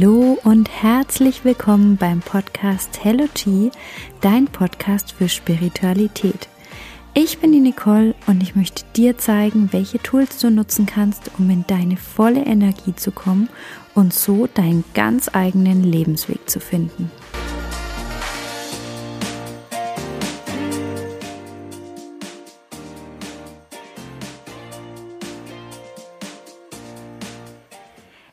Hallo und herzlich willkommen beim Podcast Hello G, dein Podcast für Spiritualität. Ich bin die Nicole und ich möchte dir zeigen, welche Tools du nutzen kannst, um in deine volle Energie zu kommen und so deinen ganz eigenen Lebensweg zu finden.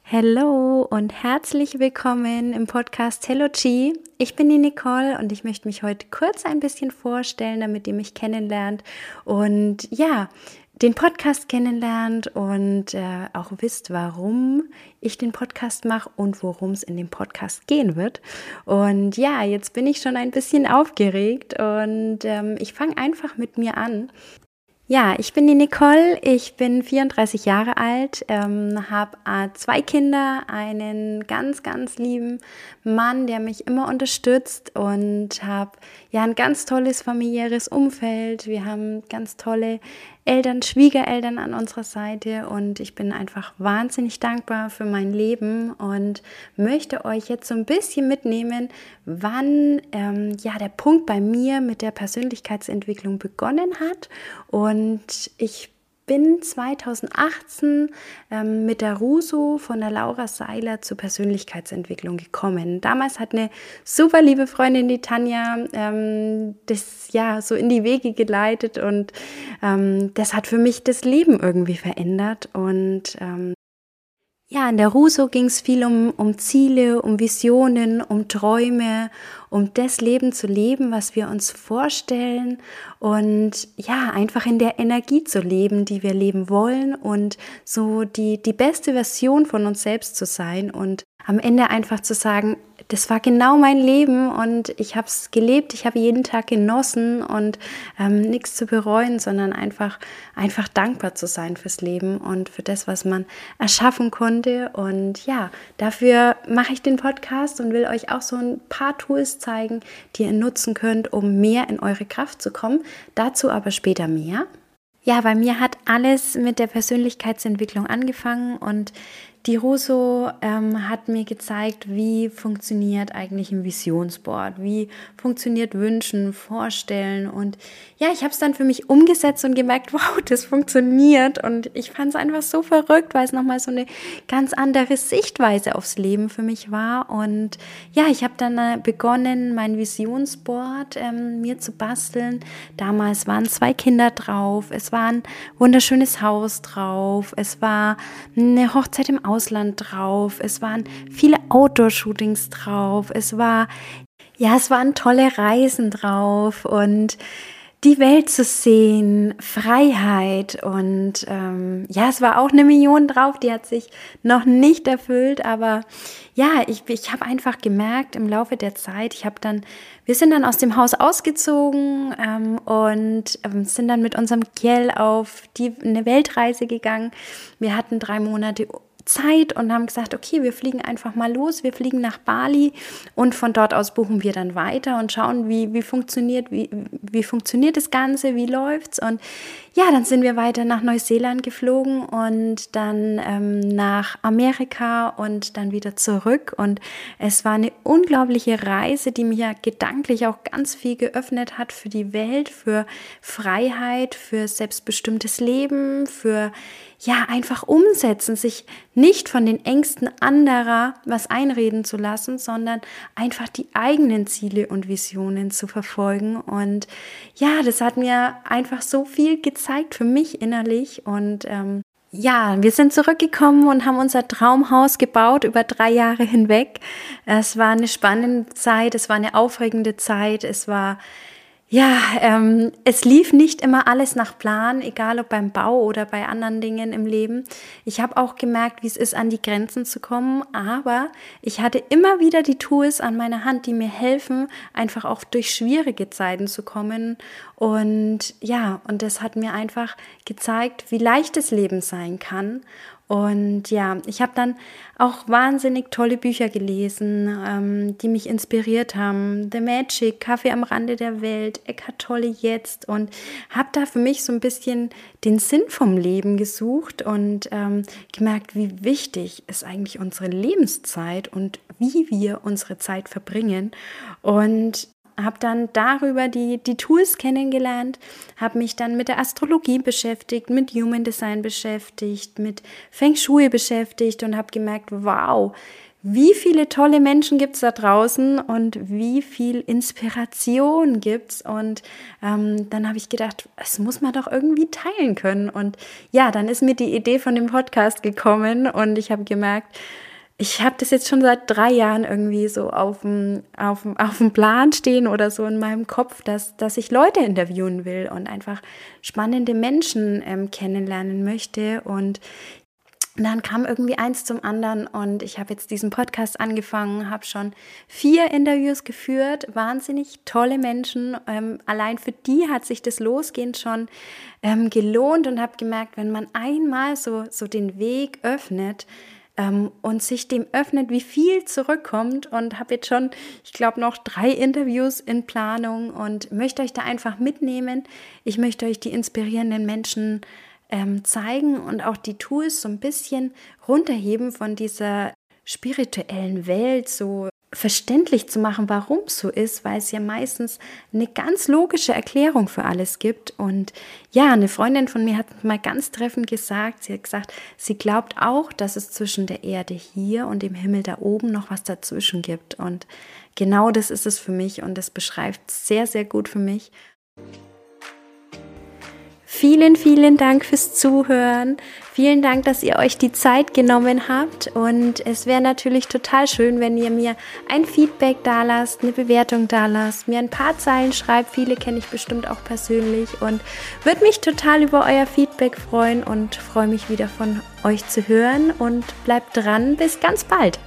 Hallo und herzlich willkommen im Podcast Hello Chi. Ich bin die Nicole und ich möchte mich heute kurz ein bisschen vorstellen, damit ihr mich kennenlernt und ja, den Podcast kennenlernt und äh, auch wisst, warum ich den Podcast mache und worum es in dem Podcast gehen wird. Und ja, jetzt bin ich schon ein bisschen aufgeregt und ähm, ich fange einfach mit mir an. Ja, ich bin die Nicole, ich bin 34 Jahre alt, ähm, habe äh, zwei Kinder, einen ganz, ganz lieben Mann, der mich immer unterstützt und habe ja ein ganz tolles familiäres Umfeld. Wir haben ganz tolle Eltern, Schwiegereltern an unserer Seite und ich bin einfach wahnsinnig dankbar für mein Leben und möchte euch jetzt so ein bisschen mitnehmen, wann ähm, ja der Punkt bei mir mit der Persönlichkeitsentwicklung begonnen hat. Und ich bin 2018 ähm, mit der Ruso von der Laura Seiler zur Persönlichkeitsentwicklung gekommen. Damals hat eine super liebe Freundin, die Tanja, ähm, das ja so in die Wege geleitet und ähm, das hat für mich das Leben irgendwie verändert und ähm, ja, in der Ruso ging es viel um, um Ziele, um Visionen, um Träume, um das Leben zu leben, was wir uns vorstellen und ja, einfach in der Energie zu leben, die wir leben wollen und so die, die beste Version von uns selbst zu sein und am Ende einfach zu sagen, das war genau mein Leben und ich habe es gelebt, ich habe jeden Tag genossen und ähm, nichts zu bereuen, sondern einfach, einfach dankbar zu sein fürs Leben und für das, was man erschaffen konnte. Und ja, dafür mache ich den Podcast und will euch auch so ein paar Tools zeigen, die ihr nutzen könnt, um mehr in eure Kraft zu kommen. Dazu aber später mehr. Ja, bei mir hat alles mit der Persönlichkeitsentwicklung angefangen und die Russo ähm, hat mir gezeigt, wie funktioniert eigentlich ein Visionsboard, wie funktioniert Wünschen, Vorstellen. Und ja, ich habe es dann für mich umgesetzt und gemerkt, wow, das funktioniert. Und ich fand es einfach so verrückt, weil es nochmal so eine ganz andere Sichtweise aufs Leben für mich war. Und ja, ich habe dann äh, begonnen, mein Visionsboard ähm, mir zu basteln. Damals waren zwei Kinder drauf, es war ein wunderschönes Haus drauf, es war eine Hochzeit im Ausland Ausland drauf, es waren viele Outdoor-Shootings drauf, es war, ja, es waren tolle Reisen drauf und die Welt zu sehen, Freiheit und ähm, ja, es war auch eine Million drauf, die hat sich noch nicht erfüllt, aber ja, ich, ich habe einfach gemerkt im Laufe der Zeit, ich habe dann, wir sind dann aus dem Haus ausgezogen ähm, und ähm, sind dann mit unserem Kiel auf die, eine Weltreise gegangen. Wir hatten drei Monate Zeit und haben gesagt, okay, wir fliegen einfach mal los, wir fliegen nach Bali und von dort aus buchen wir dann weiter und schauen, wie, wie funktioniert, wie, wie funktioniert das Ganze, wie läuft's? Und ja, dann sind wir weiter nach Neuseeland geflogen und dann ähm, nach Amerika und dann wieder zurück. Und es war eine unglaubliche Reise, die mir gedanklich auch ganz viel geöffnet hat für die Welt, für Freiheit, für selbstbestimmtes Leben, für ja, einfach umsetzen, sich nicht von den Ängsten anderer was einreden zu lassen, sondern einfach die eigenen Ziele und Visionen zu verfolgen. Und ja, das hat mir einfach so viel gezeigt für mich innerlich und ähm, ja, wir sind zurückgekommen und haben unser Traumhaus gebaut über drei Jahre hinweg. Es war eine spannende Zeit, es war eine aufregende Zeit, es war ja, ähm, es lief nicht immer alles nach Plan, egal ob beim Bau oder bei anderen Dingen im Leben. Ich habe auch gemerkt, wie es ist, an die Grenzen zu kommen, aber ich hatte immer wieder die Tools an meiner Hand, die mir helfen, einfach auch durch schwierige Zeiten zu kommen. Und ja, und das hat mir einfach gezeigt, wie leicht das Leben sein kann Und ja, ich habe dann auch wahnsinnig tolle Bücher gelesen, ähm, die mich inspiriert haben. The Magic, Kaffee am Rande der Welt, Eckhart Tolle jetzt und habe da für mich so ein bisschen den Sinn vom Leben gesucht und ähm, gemerkt, wie wichtig ist eigentlich unsere Lebenszeit und wie wir unsere Zeit verbringen. Und habe dann darüber die, die Tools kennengelernt, habe mich dann mit der Astrologie beschäftigt, mit Human Design beschäftigt, mit Feng Shui beschäftigt und habe gemerkt, wow, wie viele tolle Menschen gibt es da draußen und wie viel Inspiration gibt es. Und ähm, dann habe ich gedacht, es muss man doch irgendwie teilen können. Und ja, dann ist mir die Idee von dem Podcast gekommen und ich habe gemerkt, ich habe das jetzt schon seit drei Jahren irgendwie so auf dem, auf, dem, auf dem Plan stehen oder so in meinem Kopf, dass, dass ich Leute interviewen will und einfach spannende Menschen ähm, kennenlernen möchte. Und dann kam irgendwie eins zum anderen und ich habe jetzt diesen Podcast angefangen, habe schon vier Interviews geführt, wahnsinnig tolle Menschen. Ähm, allein für die hat sich das Losgehen schon ähm, gelohnt und habe gemerkt, wenn man einmal so, so den Weg öffnet, ähm, und sich dem öffnet, wie viel zurückkommt. Und habe jetzt schon, ich glaube, noch drei Interviews in Planung und möchte euch da einfach mitnehmen. Ich möchte euch die inspirierenden Menschen ähm, zeigen und auch die Tools so ein bisschen runterheben von dieser spirituellen Welt, so verständlich zu machen, warum es so ist, weil es ja meistens eine ganz logische Erklärung für alles gibt. Und ja, eine Freundin von mir hat mal ganz treffend gesagt, sie hat gesagt, sie glaubt auch, dass es zwischen der Erde hier und dem Himmel da oben noch was dazwischen gibt. Und genau das ist es für mich und das beschreibt sehr, sehr gut für mich. Vielen, vielen Dank fürs Zuhören. Vielen Dank, dass ihr euch die Zeit genommen habt. Und es wäre natürlich total schön, wenn ihr mir ein Feedback da lasst, eine Bewertung da lasst, mir ein paar Zeilen schreibt. Viele kenne ich bestimmt auch persönlich und würde mich total über euer Feedback freuen und freue mich wieder von euch zu hören. Und bleibt dran. Bis ganz bald.